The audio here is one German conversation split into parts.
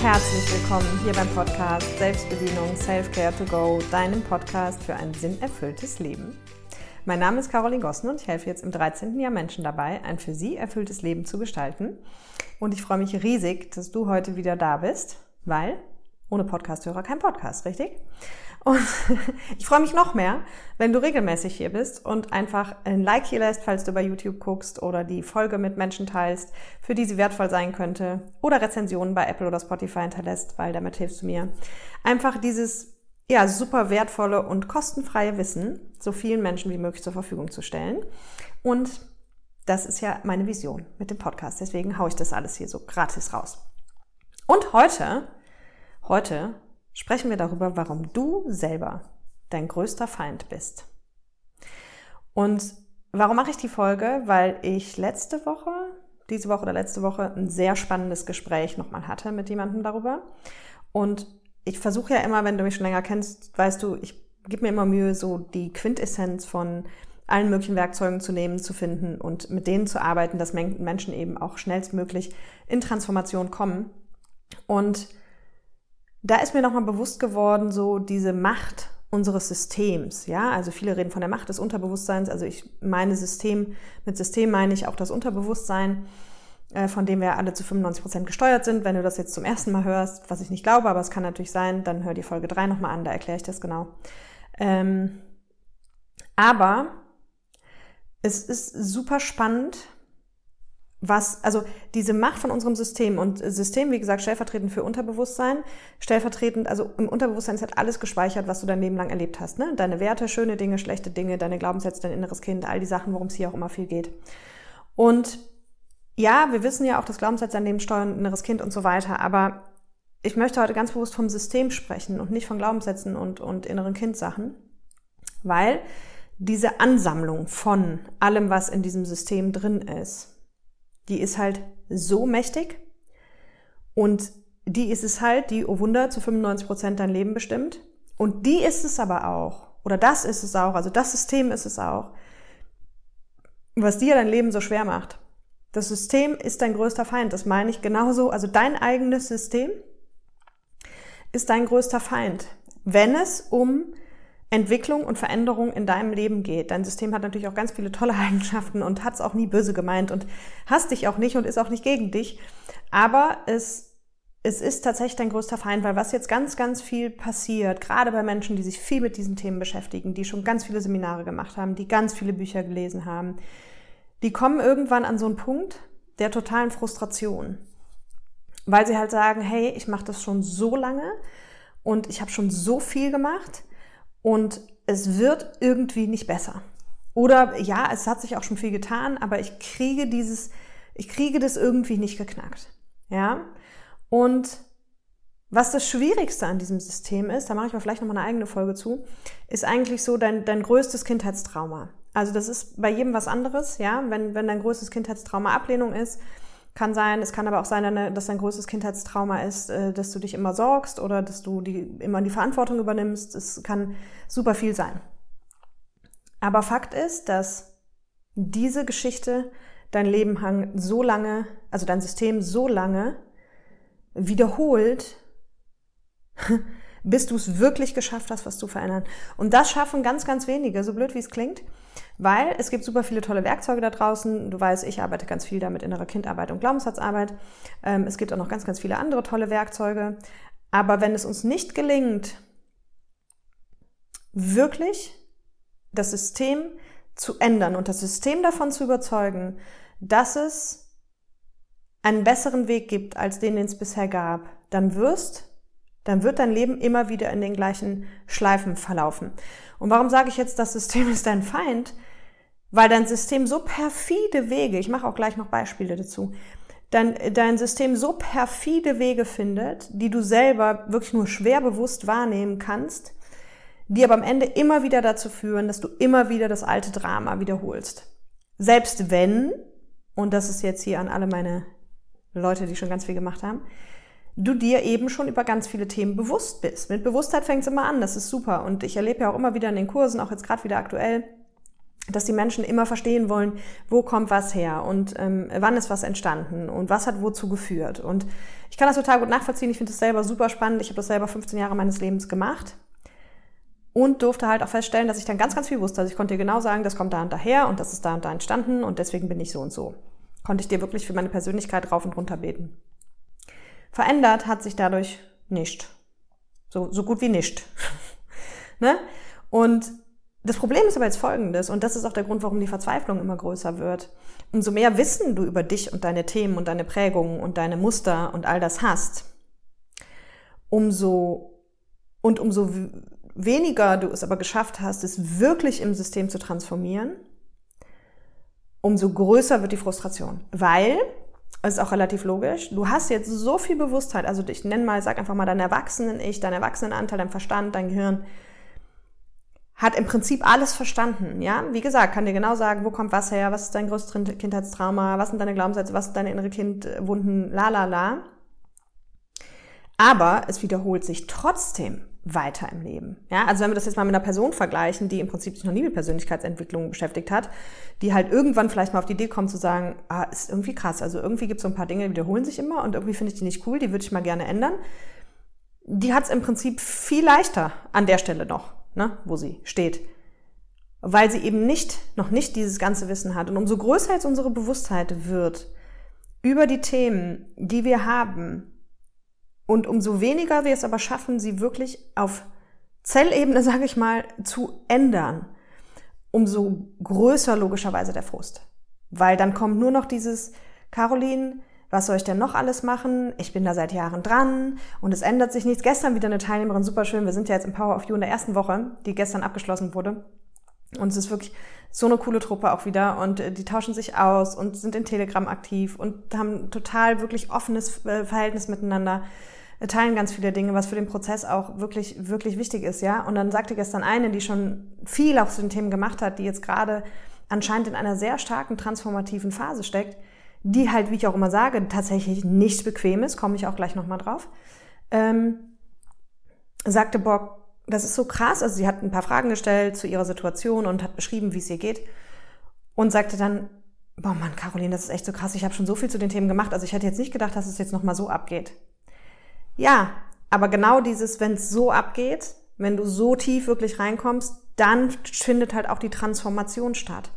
Herzlich willkommen hier beim Podcast Selbstbedienung Self-Care to Go, deinem Podcast für ein sinnerfülltes Leben. Mein Name ist Caroline Gossen und ich helfe jetzt im 13. Jahr Menschen dabei, ein für sie erfülltes Leben zu gestalten. Und ich freue mich riesig, dass du heute wieder da bist, weil ohne Podcasthörer kein Podcast, richtig? Und ich freue mich noch mehr, wenn du regelmäßig hier bist und einfach ein Like hier lässt, falls du bei YouTube guckst oder die Folge mit Menschen teilst, für die sie wertvoll sein könnte oder Rezensionen bei Apple oder Spotify hinterlässt, weil damit hilfst du mir. Einfach dieses ja, super wertvolle und kostenfreie Wissen so vielen Menschen wie möglich zur Verfügung zu stellen. Und das ist ja meine Vision mit dem Podcast. Deswegen haue ich das alles hier so gratis raus. Und heute, heute sprechen wir darüber, warum du selber dein größter Feind bist. Und warum mache ich die Folge? Weil ich letzte Woche, diese Woche oder letzte Woche, ein sehr spannendes Gespräch nochmal hatte mit jemandem darüber. Und ich versuche ja immer, wenn du mich schon länger kennst, weißt du, ich gebe mir immer Mühe, so die Quintessenz von allen möglichen Werkzeugen zu nehmen, zu finden und mit denen zu arbeiten, dass Menschen eben auch schnellstmöglich in Transformation kommen. Und da ist mir nochmal bewusst geworden, so diese Macht unseres Systems, ja, also viele reden von der Macht des Unterbewusstseins, also ich meine System, mit System meine ich auch das Unterbewusstsein, äh, von dem wir alle zu 95 Prozent gesteuert sind. Wenn du das jetzt zum ersten Mal hörst, was ich nicht glaube, aber es kann natürlich sein, dann hör die Folge 3 nochmal an, da erkläre ich das genau. Ähm, aber es ist super spannend, was, also diese Macht von unserem System und System, wie gesagt, stellvertretend für Unterbewusstsein, stellvertretend, also im Unterbewusstsein ist halt alles gespeichert, was du dein Leben lang erlebt hast, ne? Deine Werte, schöne Dinge, schlechte Dinge, deine Glaubenssätze, dein inneres Kind, all die Sachen, worum es hier auch immer viel geht. Und ja, wir wissen ja auch, dass Glaubenssätze dein Leben steuern, inneres Kind und so weiter, aber ich möchte heute ganz bewusst vom System sprechen und nicht von Glaubenssätzen und, und inneren Kindsachen, weil diese Ansammlung von allem, was in diesem System drin ist, die ist halt so mächtig und die ist es halt, die, oh Wunder, zu 95 Prozent dein Leben bestimmt. Und die ist es aber auch, oder das ist es auch, also das System ist es auch, was dir dein Leben so schwer macht. Das System ist dein größter Feind, das meine ich genauso. Also dein eigenes System ist dein größter Feind, wenn es um Entwicklung und Veränderung in deinem Leben geht. Dein System hat natürlich auch ganz viele tolle Eigenschaften und hat es auch nie böse gemeint und hasst dich auch nicht und ist auch nicht gegen dich. Aber es, es ist tatsächlich dein größter Feind, weil was jetzt ganz, ganz viel passiert, gerade bei Menschen, die sich viel mit diesen Themen beschäftigen, die schon ganz viele Seminare gemacht haben, die ganz viele Bücher gelesen haben, die kommen irgendwann an so einen Punkt der totalen Frustration. Weil sie halt sagen, hey, ich mache das schon so lange und ich habe schon so viel gemacht und es wird irgendwie nicht besser. Oder ja, es hat sich auch schon viel getan, aber ich kriege dieses, ich kriege das irgendwie nicht geknackt. Ja? Und was das Schwierigste an diesem System ist, da mache ich mal vielleicht nochmal eine eigene Folge zu, ist eigentlich so dein, dein größtes Kindheitstrauma. Also das ist bei jedem was anderes, ja. Wenn, wenn dein größtes Kindheitstrauma Ablehnung ist, kann sein, es kann aber auch sein, dass dein größtes Kindheitstrauma ist, äh, dass du dich immer sorgst oder dass du die, immer die Verantwortung übernimmst. Es kann super viel sein. Aber Fakt ist, dass diese Geschichte dein Leben so lange, also dein System so lange wiederholt, bis du es wirklich geschafft hast, was zu verändern. Und das schaffen ganz, ganz wenige, so blöd wie es klingt. Weil es gibt super viele tolle Werkzeuge da draußen. Du weißt, ich arbeite ganz viel damit innerer Kindarbeit und Glaubenssatzarbeit. Ähm, es gibt auch noch ganz, ganz viele andere tolle Werkzeuge. Aber wenn es uns nicht gelingt, wirklich das System zu ändern und das System davon zu überzeugen, dass es einen besseren Weg gibt als den, den es bisher gab, dann wirst, dann wird dein Leben immer wieder in den gleichen Schleifen verlaufen. Und warum sage ich jetzt, das System ist dein Feind? Weil dein System so perfide Wege, ich mache auch gleich noch Beispiele dazu, dein, dein System so perfide Wege findet, die du selber wirklich nur schwer bewusst wahrnehmen kannst, die aber am Ende immer wieder dazu führen, dass du immer wieder das alte Drama wiederholst. Selbst wenn, und das ist jetzt hier an alle meine Leute, die schon ganz viel gemacht haben, du dir eben schon über ganz viele Themen bewusst bist. Mit Bewusstheit fängt es immer an, das ist super. Und ich erlebe ja auch immer wieder in den Kursen, auch jetzt gerade wieder aktuell, dass die Menschen immer verstehen wollen, wo kommt was her und ähm, wann ist was entstanden und was hat wozu geführt. Und ich kann das total gut nachvollziehen. Ich finde das selber super spannend. Ich habe das selber 15 Jahre meines Lebens gemacht und durfte halt auch feststellen, dass ich dann ganz, ganz viel wusste. Also ich konnte dir genau sagen, das kommt da und daher und das ist da und da entstanden und deswegen bin ich so und so. Konnte ich dir wirklich für meine Persönlichkeit rauf und runter beten. Verändert hat sich dadurch nicht. So, so gut wie nicht. ne? Und das Problem ist aber jetzt folgendes, und das ist auch der Grund, warum die Verzweiflung immer größer wird. Umso mehr Wissen du über dich und deine Themen und deine Prägungen und deine Muster und all das hast, umso und umso weniger du es aber geschafft hast, es wirklich im System zu transformieren, umso größer wird die Frustration. Weil, es ist auch relativ logisch, du hast jetzt so viel Bewusstheit, also ich nenne mal, sag einfach mal dein Erwachsenen-Ich, dein Erwachsenenanteil, dein Verstand, dein Gehirn, hat im Prinzip alles verstanden, ja. Wie gesagt, kann dir genau sagen, wo kommt was her, was ist dein größtes Kindheitstrauma, was sind deine Glaubenssätze, was sind deine innere Kindwunden, la la la. Aber es wiederholt sich trotzdem weiter im Leben. Ja, also wenn wir das jetzt mal mit einer Person vergleichen, die im Prinzip sich noch nie mit Persönlichkeitsentwicklung beschäftigt hat, die halt irgendwann vielleicht mal auf die Idee kommt zu sagen, ah, ist irgendwie krass, also irgendwie gibt es so ein paar Dinge, die wiederholen sich immer und irgendwie finde ich die nicht cool, die würde ich mal gerne ändern. Die hat es im Prinzip viel leichter an der Stelle noch ne, wo sie steht. Weil sie eben nicht, noch nicht dieses ganze Wissen hat. Und umso größer jetzt unsere Bewusstheit wird über die Themen, die wir haben, und umso weniger wir es aber schaffen, sie wirklich auf Zellebene, sage ich mal, zu ändern, umso größer logischerweise der Frust. Weil dann kommt nur noch dieses, Caroline, was soll ich denn noch alles machen? Ich bin da seit Jahren dran und es ändert sich nichts. Gestern wieder eine Teilnehmerin, super schön. Wir sind ja jetzt im Power of You in der ersten Woche, die gestern abgeschlossen wurde. Und es ist wirklich so eine coole Truppe auch wieder und äh, die tauschen sich aus und sind in Telegram aktiv und haben total wirklich offenes äh, Verhältnis miteinander, äh, teilen ganz viele Dinge, was für den Prozess auch wirklich, wirklich wichtig ist, ja. Und dann sagte gestern eine, die schon viel auch zu den Themen gemacht hat, die jetzt gerade anscheinend in einer sehr starken transformativen Phase steckt, die halt, wie ich auch immer sage, tatsächlich nicht bequem ist, komme ich auch gleich nochmal drauf, ähm, sagte Bock, das ist so krass, also sie hat ein paar Fragen gestellt zu ihrer Situation und hat beschrieben, wie es ihr geht und sagte dann, boah Mann, Caroline, das ist echt so krass, ich habe schon so viel zu den Themen gemacht, also ich hätte jetzt nicht gedacht, dass es jetzt nochmal so abgeht. Ja, aber genau dieses, wenn es so abgeht, wenn du so tief wirklich reinkommst, dann findet halt auch die Transformation statt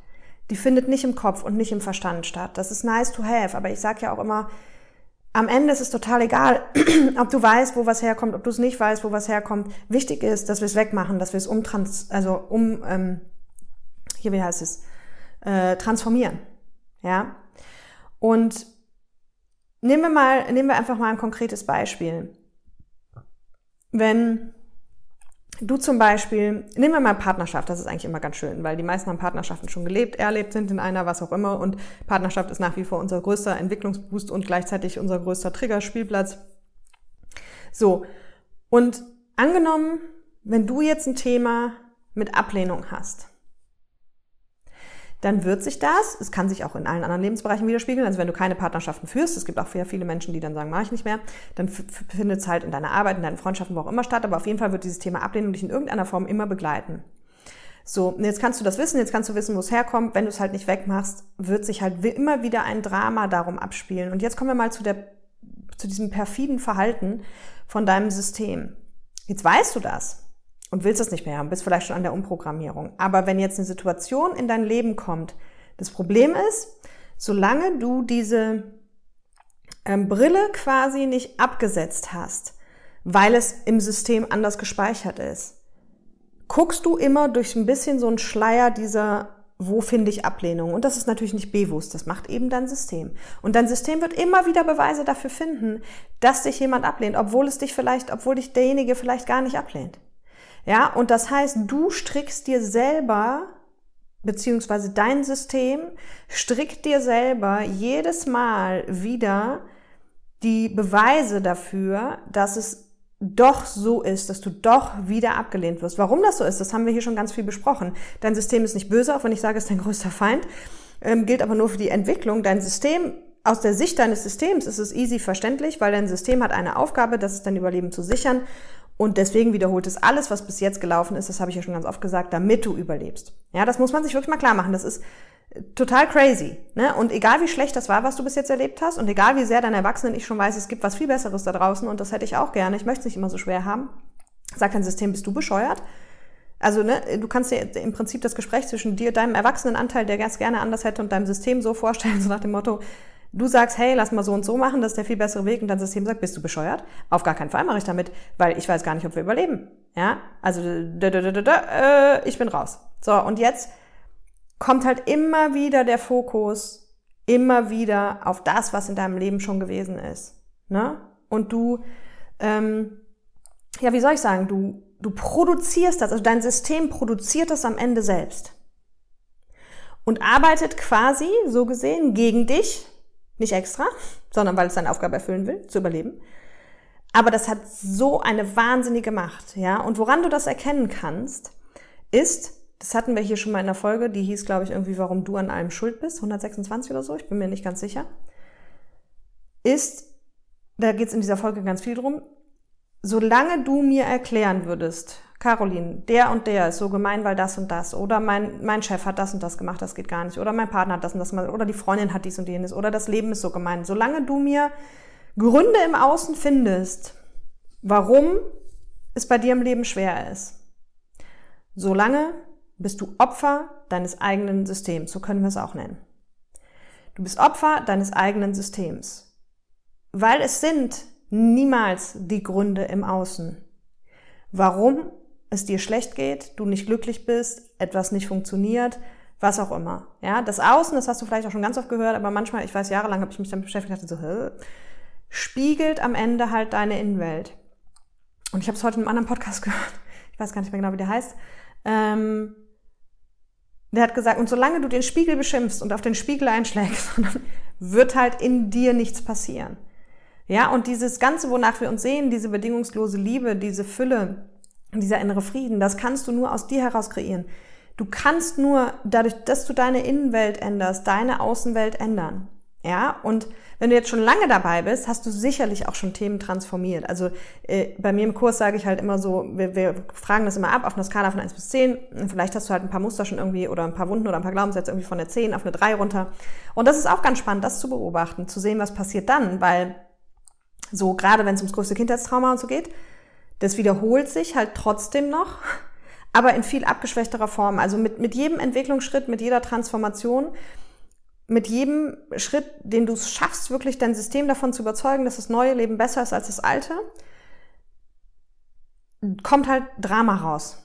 die findet nicht im Kopf und nicht im Verstand statt. Das ist nice to have, aber ich sage ja auch immer, am Ende ist es total egal, ob du weißt, wo was herkommt, ob du es nicht weißt, wo was herkommt. Wichtig ist, dass wir es wegmachen, dass wir es umtrans, also um, ähm, hier wie heißt es, äh, transformieren, ja. Und nehmen wir mal, nehmen wir einfach mal ein konkretes Beispiel. Wenn Du zum Beispiel, nehmen wir mal Partnerschaft, das ist eigentlich immer ganz schön, weil die meisten haben Partnerschaften schon gelebt, erlebt sind in einer, was auch immer. Und Partnerschaft ist nach wie vor unser größter Entwicklungsboost und gleichzeitig unser größter Triggerspielplatz. So, und angenommen, wenn du jetzt ein Thema mit Ablehnung hast, dann wird sich das, es kann sich auch in allen anderen Lebensbereichen widerspiegeln, also wenn du keine Partnerschaften führst, es gibt auch viele Menschen, die dann sagen, mache ich nicht mehr, dann findet es halt in deiner Arbeit, in deinen Freundschaften, wo auch immer statt, aber auf jeden Fall wird dieses Thema Ablehnung dich in irgendeiner Form immer begleiten. So, jetzt kannst du das wissen, jetzt kannst du wissen, wo es herkommt. Wenn du es halt nicht wegmachst, wird sich halt immer wieder ein Drama darum abspielen. Und jetzt kommen wir mal zu, der, zu diesem perfiden Verhalten von deinem System. Jetzt weißt du das und willst das nicht mehr haben, bist vielleicht schon an der Umprogrammierung. Aber wenn jetzt eine Situation in dein Leben kommt, das Problem ist, solange du diese ähm, Brille quasi nicht abgesetzt hast, weil es im System anders gespeichert ist, guckst du immer durch ein bisschen so einen Schleier dieser wo finde ich Ablehnung? Und das ist natürlich nicht bewusst, das macht eben dein System. Und dein System wird immer wieder Beweise dafür finden, dass dich jemand ablehnt, obwohl es dich vielleicht, obwohl dich derjenige vielleicht gar nicht ablehnt. Ja, und das heißt, du strickst dir selber, beziehungsweise dein System strickt dir selber jedes Mal wieder die Beweise dafür, dass es doch so ist, dass du doch wieder abgelehnt wirst. Warum das so ist, das haben wir hier schon ganz viel besprochen. Dein System ist nicht böse, auch wenn ich sage, es ist dein größter Feind, ähm, gilt aber nur für die Entwicklung. Dein System, aus der Sicht deines Systems ist es easy verständlich, weil dein System hat eine Aufgabe, das ist dein Überleben zu sichern Und deswegen wiederholt es alles, was bis jetzt gelaufen ist, das habe ich ja schon ganz oft gesagt, damit du überlebst. Ja, das muss man sich wirklich mal klar machen. Das ist total crazy. Ne? Und egal wie schlecht das war, was du bis jetzt erlebt hast, und egal wie sehr dein Erwachsenen ich schon weiß, es gibt was viel Besseres da draußen und das hätte ich auch gerne, ich möchte es nicht immer so schwer haben, sagt dein System, bist du bescheuert? Also ne, du kannst dir im Prinzip das Gespräch zwischen dir, deinem Erwachsenenanteil, der ganz gerne anders hätte, und deinem System so vorstellen, so nach dem Motto, du sagst, hey, lass mal so und so machen, das ist der viel bessere Weg, und dein System sagt, bist du bescheuert? Auf gar keinen Fall mache ich damit, weil ich weiß gar nicht, ob wir überleben. Ja, also da, da, da, da, äh, ich bin raus. So, und jetzt kommt halt immer wieder der Fokus, immer wieder auf das, was in deinem Leben schon gewesen ist. Ne? Und du, ähm, ja, wie soll ich sagen, du, du produzierst das, also dein System produziert das am Ende selbst. Und arbeitet quasi, so gesehen, gegen dich, nicht extra, sondern weil es seine Aufgabe erfüllen will, zu überleben. Aber das hat so eine wahnsinnige Macht, ja. Und woran du das erkennen kannst, ist, das hatten wir hier schon mal in der Folge, die hieß, glaube ich, irgendwie, warum du an allem schuld bist, 126 oder so, ich bin mir nicht ganz sicher, ist, da geht es in dieser Folge ganz viel drum, solange du mir erklären würdest, Caroline, der und der ist so gemein, weil das und das, oder mein, mein Chef hat das und das gemacht, das geht gar nicht, oder mein Partner hat das und das gemacht, oder die Freundin hat dies und jenes, oder das Leben ist so gemein. Solange du mir Gründe im Außen findest, warum es bei dir im Leben schwer ist, solange bist du Opfer deines eigenen Systems. So können wir es auch nennen. Du bist Opfer deines eigenen Systems. Weil es sind niemals die Gründe im Außen. Warum es dir schlecht geht, du nicht glücklich bist, etwas nicht funktioniert, was auch immer. Ja, das Außen, das hast du vielleicht auch schon ganz oft gehört, aber manchmal, ich weiß, jahrelang habe ich mich damit beschäftigt, dachte so, Hä? spiegelt am Ende halt deine Innenwelt. Und ich habe es heute in einem anderen Podcast gehört, ich weiß gar nicht mehr genau, wie der heißt. Ähm, der hat gesagt, und solange du den Spiegel beschimpfst und auf den Spiegel einschlägst, wird halt in dir nichts passieren. Ja, und dieses Ganze, wonach wir uns sehen, diese bedingungslose Liebe, diese Fülle, dieser innere Frieden, das kannst du nur aus dir heraus kreieren. Du kannst nur dadurch, dass du deine Innenwelt änderst, deine Außenwelt ändern. Ja, und wenn du jetzt schon lange dabei bist, hast du sicherlich auch schon Themen transformiert. Also äh, bei mir im Kurs sage ich halt immer so, wir, wir fragen das immer ab auf einer Skala von 1 bis 10. Vielleicht hast du halt ein paar Muster schon irgendwie oder ein paar Wunden oder ein paar Glaubenssätze irgendwie von der 10 auf eine 3 runter. Und das ist auch ganz spannend, das zu beobachten, zu sehen, was passiert dann, weil so gerade wenn es ums größte Kindheitstrauma und so geht, das wiederholt sich halt trotzdem noch, aber in viel abgeschwächterer Form. Also mit, mit jedem Entwicklungsschritt, mit jeder Transformation mit jedem Schritt, den du schaffst, wirklich dein System davon zu überzeugen, dass das neue Leben besser ist als das alte, kommt halt Drama raus.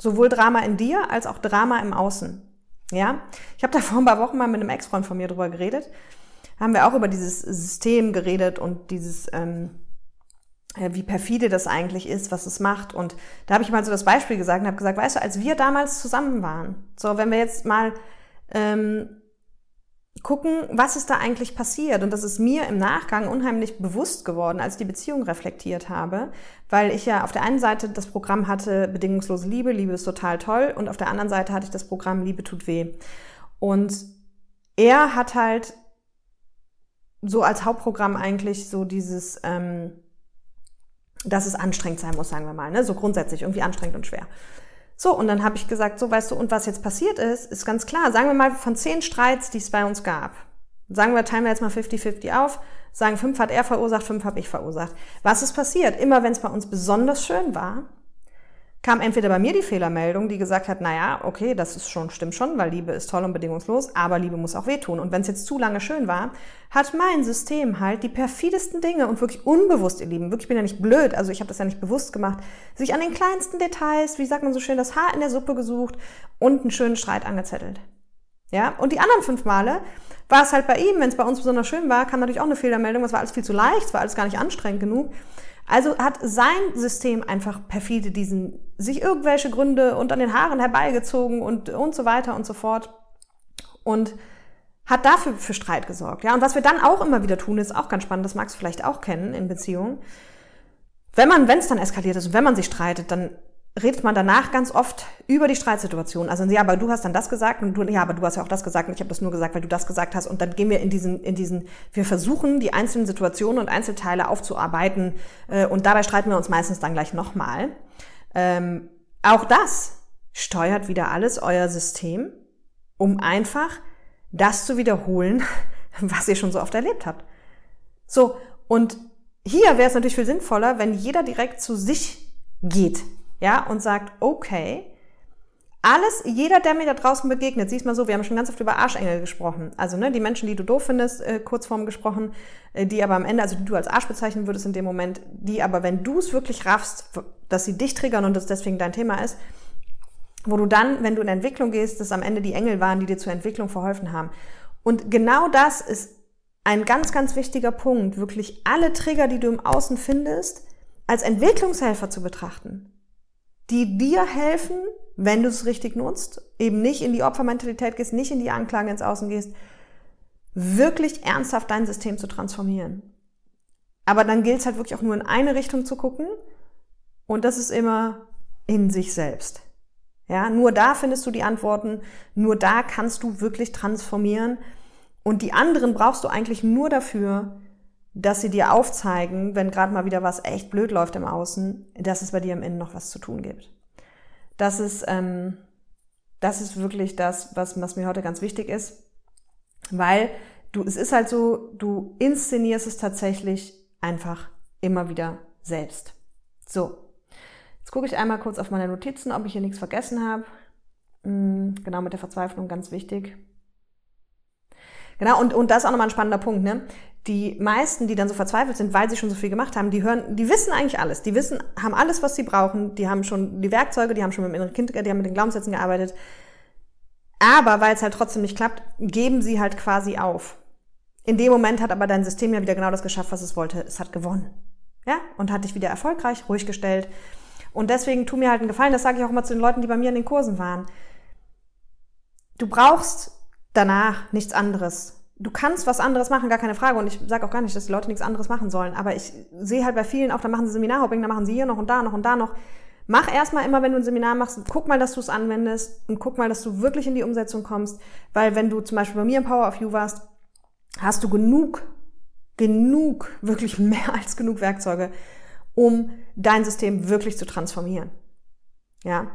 Sowohl Drama in dir als auch Drama im Außen. Ja, ich habe da vor ein paar Wochen mal mit einem Ex-Freund von mir drüber geredet. Haben wir auch über dieses System geredet und dieses, ähm, äh, wie perfide das eigentlich ist, was es macht. Und da habe ich mal so das Beispiel gesagt und habe gesagt, weißt du, als wir damals zusammen waren, so wenn wir jetzt mal ähm, gucken, was ist da eigentlich passiert. Und das ist mir im Nachgang unheimlich bewusst geworden, als ich die Beziehung reflektiert habe, weil ich ja auf der einen Seite das Programm hatte, bedingungslose Liebe, Liebe ist total toll, und auf der anderen Seite hatte ich das Programm Liebe tut weh. Und er hat halt so als Hauptprogramm eigentlich so dieses, ähm, dass es anstrengend sein muss, sagen wir mal, ne? so grundsätzlich irgendwie anstrengend und schwer. So, und dann habe ich gesagt, so weißt du, und was jetzt passiert ist, ist ganz klar. Sagen wir mal von zehn Streits, die es bei uns gab. Sagen wir, teilen wir jetzt mal 50-50 auf. Sagen, fünf hat er verursacht, fünf habe ich verursacht. Was ist passiert? Immer wenn es bei uns besonders schön war, kam entweder bei mir die Fehlermeldung, die gesagt hat, naja, okay, das ist schon, stimmt schon, weil Liebe ist toll und bedingungslos, aber Liebe muss auch wehtun. Und wenn es jetzt zu lange schön war, hat mein System halt die perfidesten Dinge und wirklich unbewusst, ihr Lieben, wirklich bin ja nicht blöd, also ich habe das ja nicht bewusst gemacht, sich an den kleinsten Details, wie sagt man so schön, das Haar in der Suppe gesucht und einen schönen Streit angezettelt. Ja, und die anderen fünf Male war es halt bei ihm, wenn es bei uns besonders schön war, kam natürlich auch eine Fehlermeldung, es war alles viel zu leicht, es war alles gar nicht anstrengend genug. Also hat sein System einfach perfide diesen, sich irgendwelche Gründe an den Haaren herbeigezogen und, und so weiter und so fort. Und hat dafür für Streit gesorgt. Ja, und was wir dann auch immer wieder tun, ist auch ganz spannend, das magst du vielleicht auch kennen in Beziehungen. Wenn man, wenn es dann eskaliert ist und wenn man sich streitet, dann redet man danach ganz oft über die Streitsituation. Also ja, aber du hast dann das gesagt und du, ja, aber du hast ja auch das gesagt und ich habe das nur gesagt, weil du das gesagt hast. Und dann gehen wir in diesen, in diesen, wir versuchen die einzelnen Situationen und Einzelteile aufzuarbeiten äh, und dabei streiten wir uns meistens dann gleich nochmal. Ähm, auch das steuert wieder alles euer System, um einfach das zu wiederholen, was ihr schon so oft erlebt habt. So, und hier wäre es natürlich viel sinnvoller, wenn jeder direkt zu sich geht ja, und sagt, okay, alles, jeder, der mir da draußen begegnet, siehst mal so, wir haben schon ganz oft über Arschengel gesprochen. Also, ne, die Menschen, die du doof findest, äh, kurzform gesprochen, äh, die aber am Ende, also die du als Arsch bezeichnen würdest in dem Moment, die aber, wenn du es wirklich raffst, dass sie dich triggern und das deswegen dein Thema ist, wo du dann, wenn du in Entwicklung gehst, dass am Ende die Engel waren, die dir zur Entwicklung verholfen haben. Und genau das ist ein ganz, ganz wichtiger Punkt, wirklich alle Trigger, die du im Außen findest, als Entwicklungshelfer zu betrachten die dir helfen, wenn du es richtig nutzt, eben nicht in die Opfermentalität gehst, nicht in die Anklage ins Außen gehst, wirklich ernsthaft dein System zu transformieren. Aber dann gilt es halt wirklich auch nur in eine Richtung zu gucken und das ist immer in sich selbst. Ja, nur da findest du die Antworten, nur da kannst du wirklich transformieren und die anderen brauchst du eigentlich nur dafür, dass sie dir aufzeigen, wenn gerade mal wieder was echt blöd läuft im Außen, dass es bei dir im Innen noch was zu tun gibt. Das ist, ähm, das ist wirklich das, was, was mir heute ganz wichtig ist, weil du, es ist halt so, du inszenierst es tatsächlich einfach immer wieder selbst. So, jetzt gucke ich einmal kurz auf meine Notizen, ob ich hier nichts vergessen habe. Hm, genau mit der Verzweiflung ganz wichtig. Genau, und, und das ist auch nochmal ein spannender Punkt, ne? Die meisten, die dann so verzweifelt sind, weil sie schon so viel gemacht haben, die hören, die wissen eigentlich alles. Die wissen, haben alles, was sie brauchen. Die haben schon die Werkzeuge, die haben schon mit dem inneren Kind, die haben mit den Glaubenssätzen gearbeitet. Aber weil es halt trotzdem nicht klappt, geben sie halt quasi auf. In dem Moment hat aber dein System ja wieder genau das geschafft, was es wollte. Es hat gewonnen. Ja? Und hat dich wieder erfolgreich, ruhig gestellt. Und deswegen tu mir halt einen Gefallen, das sage ich auch immer zu den Leuten, die bei mir in den Kursen waren. Du brauchst danach nichts anderes. Du kannst was anderes machen, gar keine Frage. Und ich sage auch gar nicht, dass die Leute nichts anderes machen sollen. Aber ich sehe halt bei vielen auch, da machen sie Seminarhopping, da machen sie hier noch und da noch und da noch. Mach erstmal immer, wenn du ein Seminar machst, guck mal, dass du es anwendest und guck mal, dass du wirklich in die Umsetzung kommst. Weil wenn du zum Beispiel bei mir im Power of You warst, hast du genug, genug, wirklich mehr als genug Werkzeuge, um dein System wirklich zu transformieren. Ja,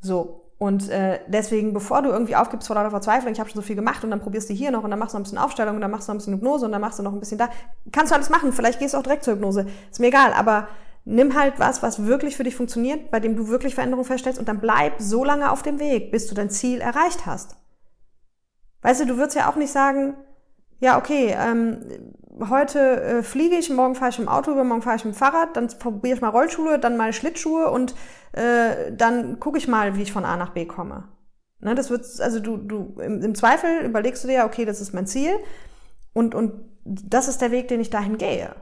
so. Und äh, deswegen, bevor du irgendwie aufgibst vor lauter Verzweiflung, ich habe schon so viel gemacht und dann probierst du hier noch und dann machst du noch ein bisschen Aufstellung und dann machst du noch ein bisschen Hypnose und dann machst du noch ein bisschen da. Kannst du alles machen, vielleicht gehst du auch direkt zur Hypnose. Ist mir egal, aber nimm halt was, was wirklich für dich funktioniert, bei dem du wirklich Veränderungen feststellst und dann bleib so lange auf dem Weg, bis du dein Ziel erreicht hast. Weißt du, du würdest ja auch nicht sagen, ja, okay, ähm, heute äh, fliege ich, morgen fahre ich im Auto, übermorgen fahre ich dem Fahrrad, dann probiere ich mal Rollschuhe, dann mal Schlittschuhe und äh, dann gucke ich mal, wie ich von A nach B komme. Ne, das wird, also du, du, im, im Zweifel überlegst du dir ja, okay, das ist mein Ziel und, und das ist der Weg, den ich dahin gehe.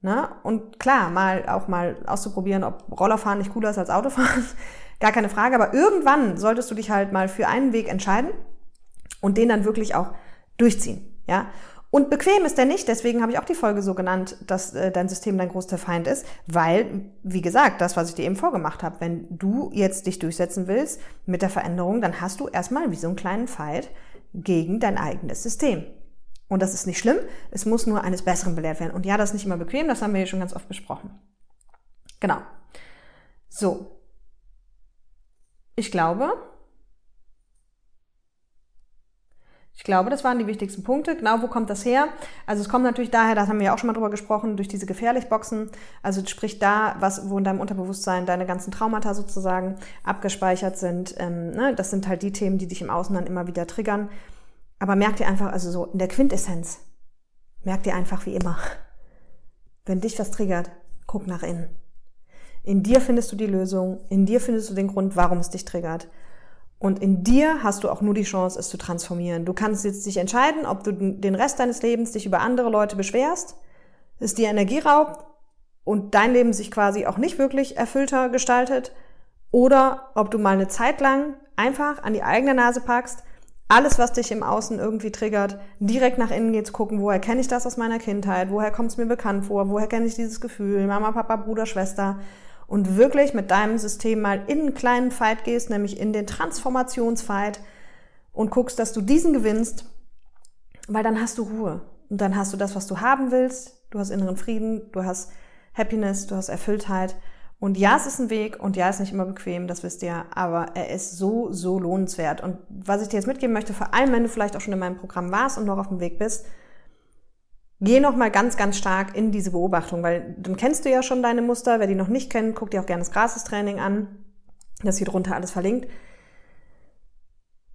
Ne? Und klar, mal auch mal auszuprobieren, ob Rollerfahren nicht cooler ist als Autofahren, gar keine Frage, aber irgendwann solltest du dich halt mal für einen Weg entscheiden und den dann wirklich auch durchziehen. Ja, und bequem ist er nicht, deswegen habe ich auch die Folge so genannt, dass äh, dein System dein größter Feind ist, weil, wie gesagt, das, was ich dir eben vorgemacht habe, wenn du jetzt dich durchsetzen willst mit der Veränderung, dann hast du erstmal wie so einen kleinen Fight gegen dein eigenes System. Und das ist nicht schlimm, es muss nur eines Besseren belehrt werden. Und ja, das ist nicht immer bequem, das haben wir hier schon ganz oft besprochen. Genau. So. Ich glaube, Ich glaube, das waren die wichtigsten Punkte. Genau, wo kommt das her? Also es kommt natürlich daher, da haben wir ja auch schon mal drüber gesprochen, durch diese Gefährlich-Boxen. Also sprich da, was, wo in deinem Unterbewusstsein deine ganzen Traumata sozusagen abgespeichert sind. Ähm, ne? Das sind halt die Themen, die dich im Außen dann immer wieder triggern. Aber merk dir einfach, also so in der Quintessenz, merk dir einfach wie immer, wenn dich was triggert, guck nach innen. In dir findest du die Lösung, in dir findest du den Grund, warum es dich triggert. Und in dir hast du auch nur die Chance, es zu transformieren. Du kannst jetzt dich entscheiden, ob du den Rest deines Lebens dich über andere Leute beschwerst, es dir Energie raubt und dein Leben sich quasi auch nicht wirklich erfüllter gestaltet, oder ob du mal eine Zeit lang einfach an die eigene Nase packst, alles, was dich im Außen irgendwie triggert, direkt nach innen geht zu gucken, woher kenne ich das aus meiner Kindheit, woher kommt es mir bekannt vor, woher kenne ich dieses Gefühl, Mama, Papa, Bruder, Schwester, und wirklich mit deinem System mal in einen kleinen Fight gehst, nämlich in den Transformationsfight und guckst, dass du diesen gewinnst, weil dann hast du Ruhe und dann hast du das, was du haben willst. Du hast inneren Frieden, du hast Happiness, du hast Erfülltheit. Und ja, es ist ein Weg und ja, es ist nicht immer bequem, das wisst ihr, aber er ist so, so lohnenswert. Und was ich dir jetzt mitgeben möchte, vor allem wenn du vielleicht auch schon in meinem Programm warst und noch auf dem Weg bist, geh noch mal ganz, ganz stark in diese Beobachtung, weil dann kennst du ja schon deine Muster. Wer die noch nicht kennt, guck dir auch gerne das Gratis-Training an. Das hier drunter alles verlinkt.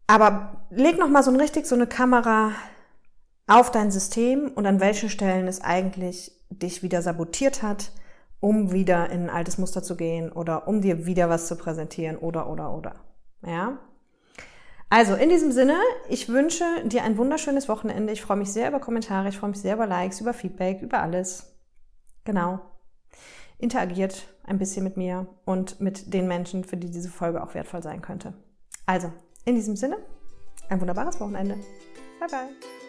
Aber leg noch mal so ein richtig so eine Kamera auf dein System und an welchen Stellen es eigentlich dich wieder sabotiert hat, um wieder in ein altes Muster zu gehen oder um dir wieder was zu präsentieren oder oder oder. Ja? Also in diesem Sinne, ich wünsche dir ein wunderschönes Wochenende. Ich freue mich sehr über Kommentare, ich freue mich sehr über Likes, über Feedback, über alles. Genau. Interagiert ein bisschen mit mir und mit den Menschen, für die diese Folge auch wertvoll sein könnte. Also, in diesem Sinne, ein wunderbares Wochenende. Bye bye.